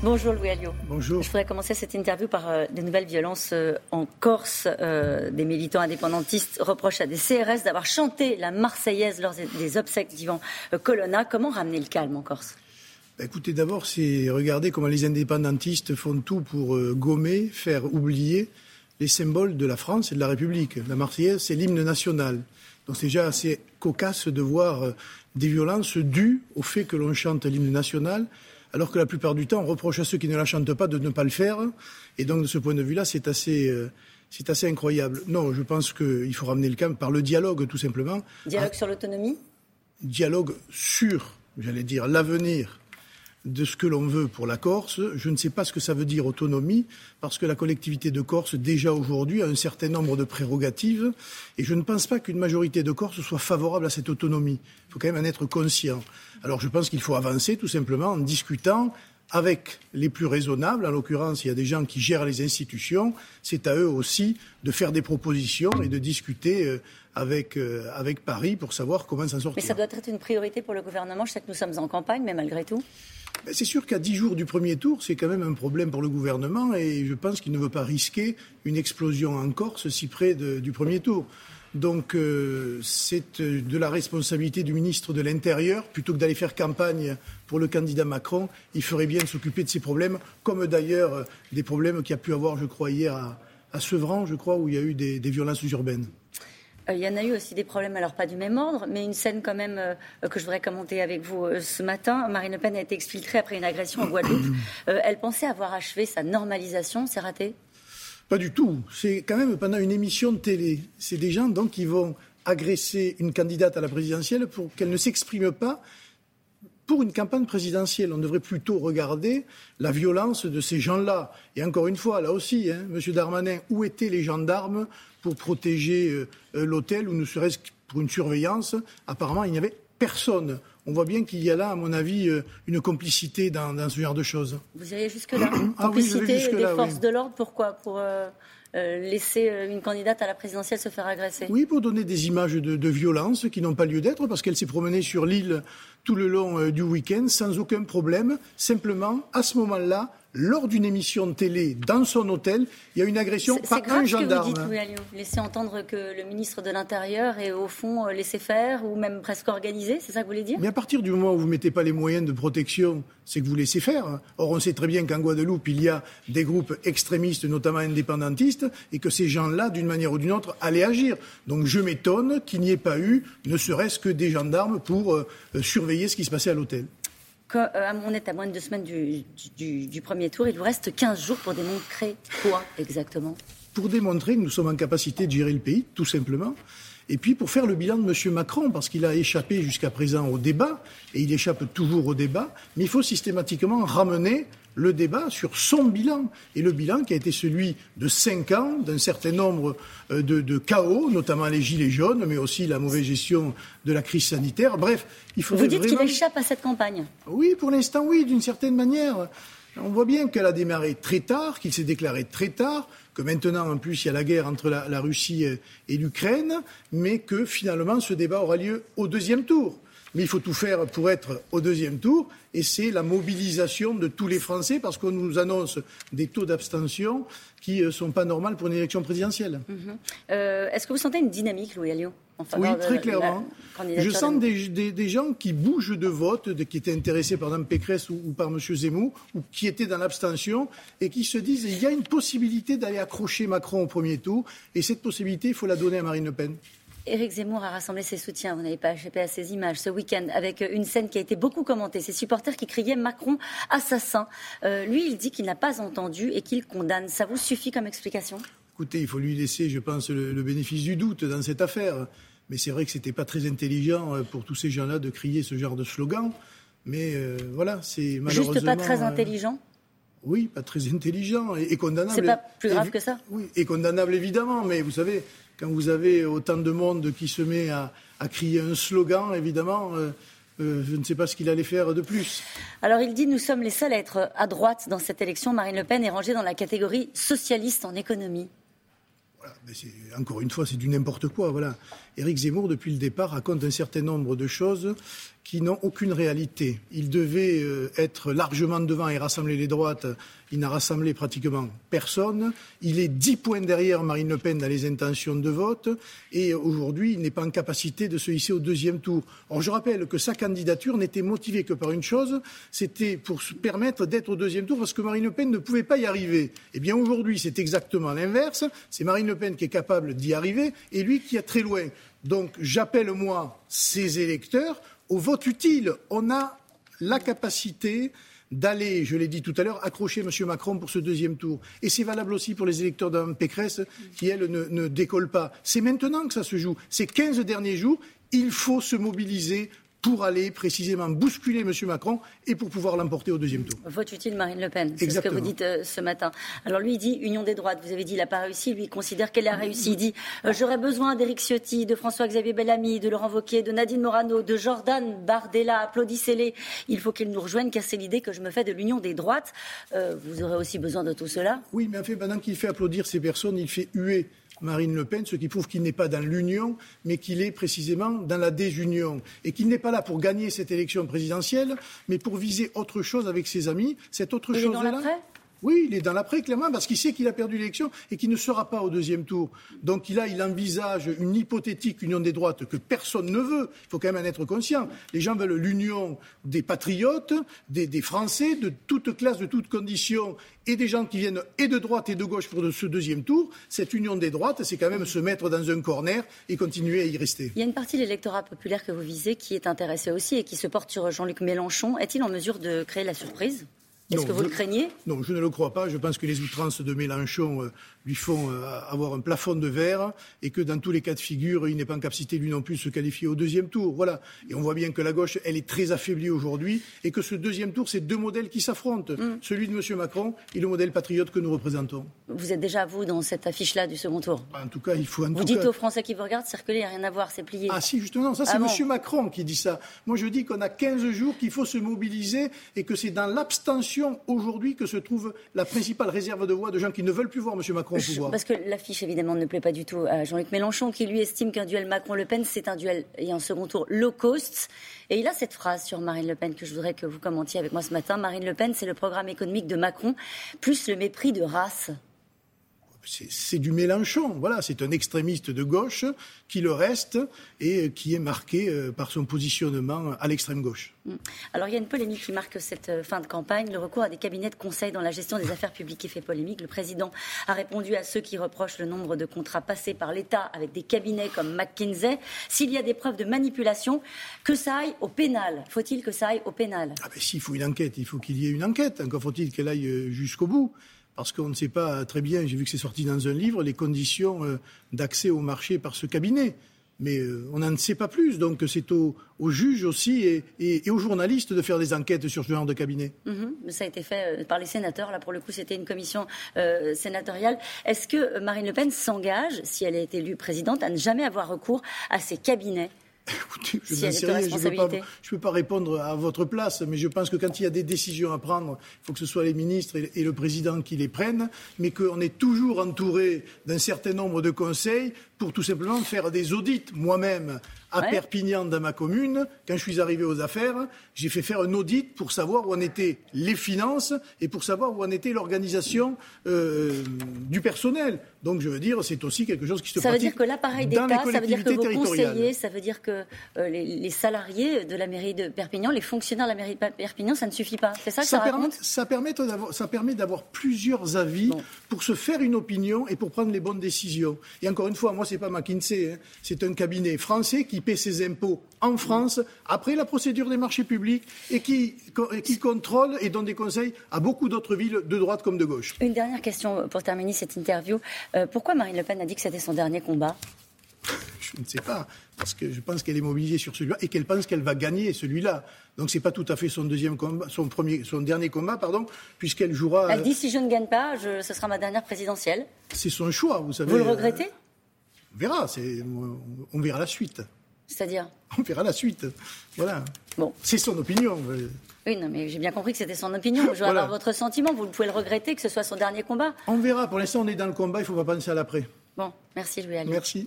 Bonjour Louis Alliot. Bonjour. Je voudrais commencer cette interview par euh, des nouvelles violences euh, en Corse. Euh, des militants indépendantistes reprochent à des CRS d'avoir chanté la Marseillaise lors des obsèques d'Ivan Colonna. Comment ramener le calme en Corse? Bah, Écoutez, d'abord, c'est regarder comment les indépendantistes font tout pour gommer, faire oublier les symboles de la France et de la République. La Marseillaise, c'est l'hymne national. Donc c'est déjà assez cocasse de voir des violences dues au fait que l'on chante l'hymne national alors que la plupart du temps, on reproche à ceux qui ne la chantent pas de ne pas le faire. Et donc, de ce point de vue-là, c'est assez, euh, c'est assez incroyable. Non, je pense qu'il faut ramener le calme par le dialogue, tout simplement. Dialogue sur l'autonomie? Dialogue sur, j'allais dire, l'avenir de ce que l'on veut pour la Corse. Je ne sais pas ce que ça veut dire autonomie, parce que la collectivité de Corse, déjà aujourd'hui, a un certain nombre de prérogatives, et je ne pense pas qu'une majorité de Corse soit favorable à cette autonomie. Il faut quand même en être conscient. Alors je pense qu'il faut avancer tout simplement en discutant avec les plus raisonnables, en l'occurrence, il y a des gens qui gèrent les institutions, c'est à eux aussi de faire des propositions et de discuter euh, avec, euh, avec Paris pour savoir comment s'en sortir. Mais ça doit être une priorité pour le gouvernement. Je sais que nous sommes en campagne, mais malgré tout. Ben, c'est sûr qu'à dix jours du premier tour, c'est quand même un problème pour le gouvernement et je pense qu'il ne veut pas risquer une explosion en Corse si près du premier tour. Donc euh, c'est euh, de la responsabilité du ministre de l'Intérieur, plutôt que d'aller faire campagne pour le candidat Macron, il ferait bien de s'occuper de ces problèmes, comme d'ailleurs euh, des problèmes qu'il y a pu avoir, je crois, hier à, Sevran, je crois, où il y a eu des violences urbaines. Il y en a eu aussi des problèmes, alors pas du même ordre, mais une scène quand même euh, que je voudrais commenter avec vous euh, ce matin. Marine Le Pen a été exfiltrée après une agression en Guadeloupe. elle pensait avoir achevé sa normalisation, c'est raté? Pas du tout. C'est quand même pendant une émission de télé. C'est des gens donc qui vont agresser une candidate à la présidentielle pour qu'elle ne s'exprime pas pour une campagne présidentielle. On devrait plutôt regarder la violence de ces gens-là. Et encore une fois, là aussi, hein, M. Darmanin, où étaient les gendarmes pour protéger euh, l'hôtel ou ne serait-ce pour une surveillance? Apparemment, il n'y avait personne. On voit bien qu'il y a là, à mon avis, euh, une complicité dans, ce genre de choses. Vous iriez jusque-là ah Complicité des forces de l'ordre, pourquoi? Pour laisser une candidate à la présidentielle se faire agresser? Oui, pour donner des images de, de violence qui n'ont pas lieu d'être, parce qu'elle s'est promenée sur l'île tout le long du week-end sans aucun problème. Simplement, à ce moment-là, lors d'une émission de télé dans son hôtel, il y a une agression par un gendarme. Que vous dites, Laissez entendre que le ministre de l'Intérieur est au fond euh, laissé faire ou même presque organisé, c'est ça que vous voulez dire? Mais à partir du moment où vous ne mettez pas les moyens de protection, c'est que vous laissez faire. Or, on sait très bien qu'en Guadeloupe, il y a des groupes extrémistes, notamment indépendantistes, et que ces gens-là, d'une manière ou d'une autre, allaient agir. Donc je m'étonne qu'il n'y ait pas eu, ne serait-ce que des gendarmes pour euh, surveiller ce qui se passait à l'hôtel. Euh, on est à moins de deux semaines du, premier tour. Il vous reste 15 jours pour démontrer quoi exactement? Pour démontrer que nous sommes en capacité de gérer le pays, tout simplement. Et puis pour faire le bilan de M. Macron, parce qu'il a échappé jusqu'à présent au débat, et il échappe toujours au débat, mais il faut systématiquement ramener le débat sur son bilan. Et le bilan qui a été celui de cinq ans, d'un certain nombre euh, de, chaos, notamment les gilets jaunes, mais aussi la mauvaise gestion de la crise sanitaire. Bref, il faut Vous dites qu'il échappe à cette campagne Oui, pour l'instant, oui, d'une certaine manière. On voit bien qu'elle a démarré très tard, qu'il s'est déclaré très tard, que maintenant, en plus, il y a la guerre entre la Russie et l'Ukraine, mais que finalement, ce débat aura lieu au deuxième tour. Mais il faut tout faire pour être au deuxième tour, et c'est la mobilisation de tous les Français, parce qu'on nous annonce des taux d'abstention qui ne euh, sont pas normaux pour une élection présidentielle. Mhm. Euh, est-ce que vous sentez une dynamique, Louis Alliot oui, très clairement. Je sens des, gens qui bougent de vote, qui étaient intéressés par Mme Pécresse ou, par M. Zemmour, ou qui étaient dans l'abstention, et qui se disent il y a une possibilité d'aller accrocher Macron au premier tour, et cette possibilité, il faut la donner à Marine Le Pen. Éric Zemmour a rassemblé ses soutiens, vous n'avez pas échappé à ces images, ce week-end, avec une scène qui a été beaucoup commentée. Ses supporters qui criaient Macron assassin. Euh, lui, il dit qu'il n'a pas entendu et qu'il condamne. Ça vous suffit comme explication? Écoutez, il faut lui laisser, je pense, le, bénéfice du doute dans cette affaire. Mais c'est vrai que ce n'était pas très intelligent euh, pour tous ces gens-là de crier ce genre de slogan. Mais euh, voilà, c'est malheureusement... Juste pas très intelligent? Oui, pas très intelligent et, condamnable. C'est pas plus grave que ça? Oui, et condamnable évidemment, mais vous savez, quand vous avez autant de monde qui se met à, crier un slogan, évidemment, euh, euh, je ne sais pas ce qu'il allait faire de plus. Alors il dit nous sommes les seuls à être à droite dans cette élection. Marine Le Pen est rangée dans la catégorie socialiste en économie. Voilà, encore une fois, c'est du n'importe quoi. Voilà. Éric Zemmour, depuis le départ, raconte un certain nombre de choses qui n'ont aucune réalité. Il devait euh, être largement devant et rassembler les droites. Il n'a rassemblé pratiquement personne. Il est dix points derrière Marine Le Pen dans les intentions de vote. Et aujourd'hui, il n'est pas en capacité de se hisser au deuxième tour. Or, je rappelle que sa candidature n'était motivée que par une chose, c'était pour se permettre d'être au deuxième tour parce que Marine Le Pen ne pouvait pas y arriver. Eh bien, aujourd'hui, c'est exactement l'inverse. C'est Marine Le Pen qui est capable d'y arriver et lui qui est très loin. Donc, j'appelle, moi, ses électeurs au vote utile. On a la capacité d'aller, je l'ai dit tout à l'heure, accrocher M. Macron pour ce deuxième tour. Et c'est valable aussi pour les électeurs d'un Pécresse qui, elle, ne, ne décolle pas. C'est maintenant que ça se joue. Ces 15 derniers jours, il faut se mobiliser pour aller précisément bousculer M. Macron et pour pouvoir l'emporter au deuxième tour. Vote utile Marine Le Pen, c'est ce que vous dites euh, ce matin. Alors lui, il dit Union des droites. Vous avez dit il n'a pas réussi. Lui, il considère qu'elle a réussi. Il dit euh, J'aurais besoin d'Éric Ciotti, de François-Xavier Bellamy, de Laurent Wauquiez, de Nadine Morano, de Jordan Bardella. Applaudissez-les. Il faut qu'ils nous rejoignent, car c'est l'idée que je me fais de l'Union des droites. Euh, vous aurez aussi besoin de tout cela Oui, mais en fait, pendant qu'il fait applaudir ces personnes, il fait huer Marine Le Pen, ce qui prouve qu'il n'est pas dans l'union, mais qu'il est précisément dans la désunion. Et qu'il n'est pas là pour gagner cette élection présidentielle, mais pour viser autre chose avec ses amis. Cette autre chose-là. Oui, il est dans l'après, clairement, parce qu'il sait qu'il a perdu l'élection et qu'il ne sera pas au deuxième tour. Donc là, il envisage une hypothétique union des droites que personne ne veut. Il faut quand même en être conscient. Les gens veulent l'union des patriotes, des, Français, de toute classe, de toutes conditions, et des gens qui viennent et de droite et de gauche pour ce deuxième tour. Cette union des droites, c'est quand même se mettre dans un corner et continuer à y rester. Il y a une partie de l'électorat populaire que vous visez qui est intéressée aussi et qui se porte sur Jean-Luc Mélenchon. Est-il en mesure de créer la surprise? Est-ce que vous le craignez? Non, je ne le crois pas. Je pense que les outrances de Mélenchon euh, lui font euh, avoir un plafond de verre et que dans tous les cas de figure, il n'est pas en capacité lui non plus de se qualifier au deuxième tour. Voilà. Et on voit bien que la gauche, elle est très affaiblie aujourd'hui et que ce deuxième tour, c'est deux modèles qui s'affrontent. Mm. Celui de M. Macron et le modèle patriote que nous représentons. Vous êtes déjà, vous, dans cette affiche-là du second tour? En tout cas, il faut... En vous dites aux Français qui vous regardent, circuler, rien à voir, c'est plié. Ah si, justement, ça c'est ah M. Macron qui dit ça. Moi, je dis qu'on a 15 jours, qu'il faut se mobiliser et que c'est dans l'abstention aujourd'hui que se trouve la principale réserve de voix de gens qui ne veulent plus voir M. Macron au pouvoir. Parce que l'affiche, évidemment, ne plaît pas du tout à Jean-Luc Mélenchon, qui lui estime qu'un duel Macron-Le Pen, c'est un duel et un second tour low cost. Et il a cette phrase sur Marine Le Pen que je voudrais que vous commentiez avec moi ce matin. Marine Le Pen, c'est le programme économique de Macron, plus le mépris de race c'est du Mélenchon. Voilà, c'est un extrémiste de gauche qui le reste et qui est marqué euh, par son positionnement à l'extrême gauche. Mm. Alors il y a une polémique qui marque cette euh, fin de campagne. Le recours à des cabinets de conseil dans la gestion des affaires publiques qui fait polémique. Le président a répondu à ceux qui reprochent le nombre de contrats passés par l'État avec des cabinets comme McKinsey. S'il y a des preuves de manipulation, que ça aille au pénal. Faut-il que ça aille au pénal? Ah ben s'il faut une enquête, il faut qu'il y ait une enquête. Encore faut-il qu'elle aille euh, jusqu'au bout parce qu'on ne sait pas très bien, j'ai vu que c'est sorti dans un livre, les conditions euh, d'accès au marché par ce cabinet. Mais euh, on n'en sait pas plus, donc c'est aux, juges aussi et, aux journalistes de faire des enquêtes sur ce genre de cabinet. Mm-hmm. Ça a été fait euh, par les sénateurs, là pour le coup c'était une commission sénatoriale. Est-ce que Marine Le Pen s'engage, si elle est élue présidente, à ne jamais avoir recours à ces cabinets? Écoutez, je ne sais rien, je ne peux, pas répondre à votre place, mais je pense que quand il y a des décisions à prendre, il faut que ce soit les ministres et le président qui les prennent, mais qu'on est toujours entouré d'un certain nombre de conseils pour tout simplement faire des audits. Moi-même, à Perpignan, dans ma commune, quand je suis arrivé aux affaires, j'ai fait faire un audit pour savoir où en étaient les finances et pour savoir où en était l'organisation euh, du personnel. Donc, je veux dire, c'est aussi quelque chose qui se ça veut dire que l'appareil d'État, ça veut dire que vos conseillers, ça veut dire que euh, les, salariés de la mairie de Perpignan, les fonctionnaires de la mairie de Perpignan, ça ne suffit pas. C'est ça que ça, raconte? ça, permet ça permet d'avoir plusieurs avis pour se faire une opinion et pour prendre les bonnes décisions. Et encore une fois, moi, c'est pas McKinsey, hein. c'est un cabinet français qui paie ses impôts en France après la procédure des marchés publics et qui, qui contrôle et donne des conseils à beaucoup d'autres villes de droite comme de gauche. Une dernière question pour terminer cette interview. Euh, pourquoi Marine Le Pen a dit que c'était son dernier combat? Je ne sais pas, parce que je pense qu'elle est mobilisée sur celui-là et qu'elle pense qu'elle va gagner celui-là. Donc c'est pas tout à fait son deuxième combat, son premier, son dernier combat, pardon, puisqu'elle jouera. Elle dit si je ne gagne pas, ce sera ma dernière présidentielle. C'est son choix, vous savez. Vous le regrettez? On verra, on verra la suite. C'est-à-dire On verra la suite. Voilà. Bon. C'est son opinion. Oui, non, mais j'ai bien compris que c'était son opinion. Je veux avoir votre sentiment. Vous pouvez le regretter que ce soit son dernier combat. On verra. Pour l'instant, on est dans le combat. Il ne faut pas penser à l'après. Bon, merci Louis Merci.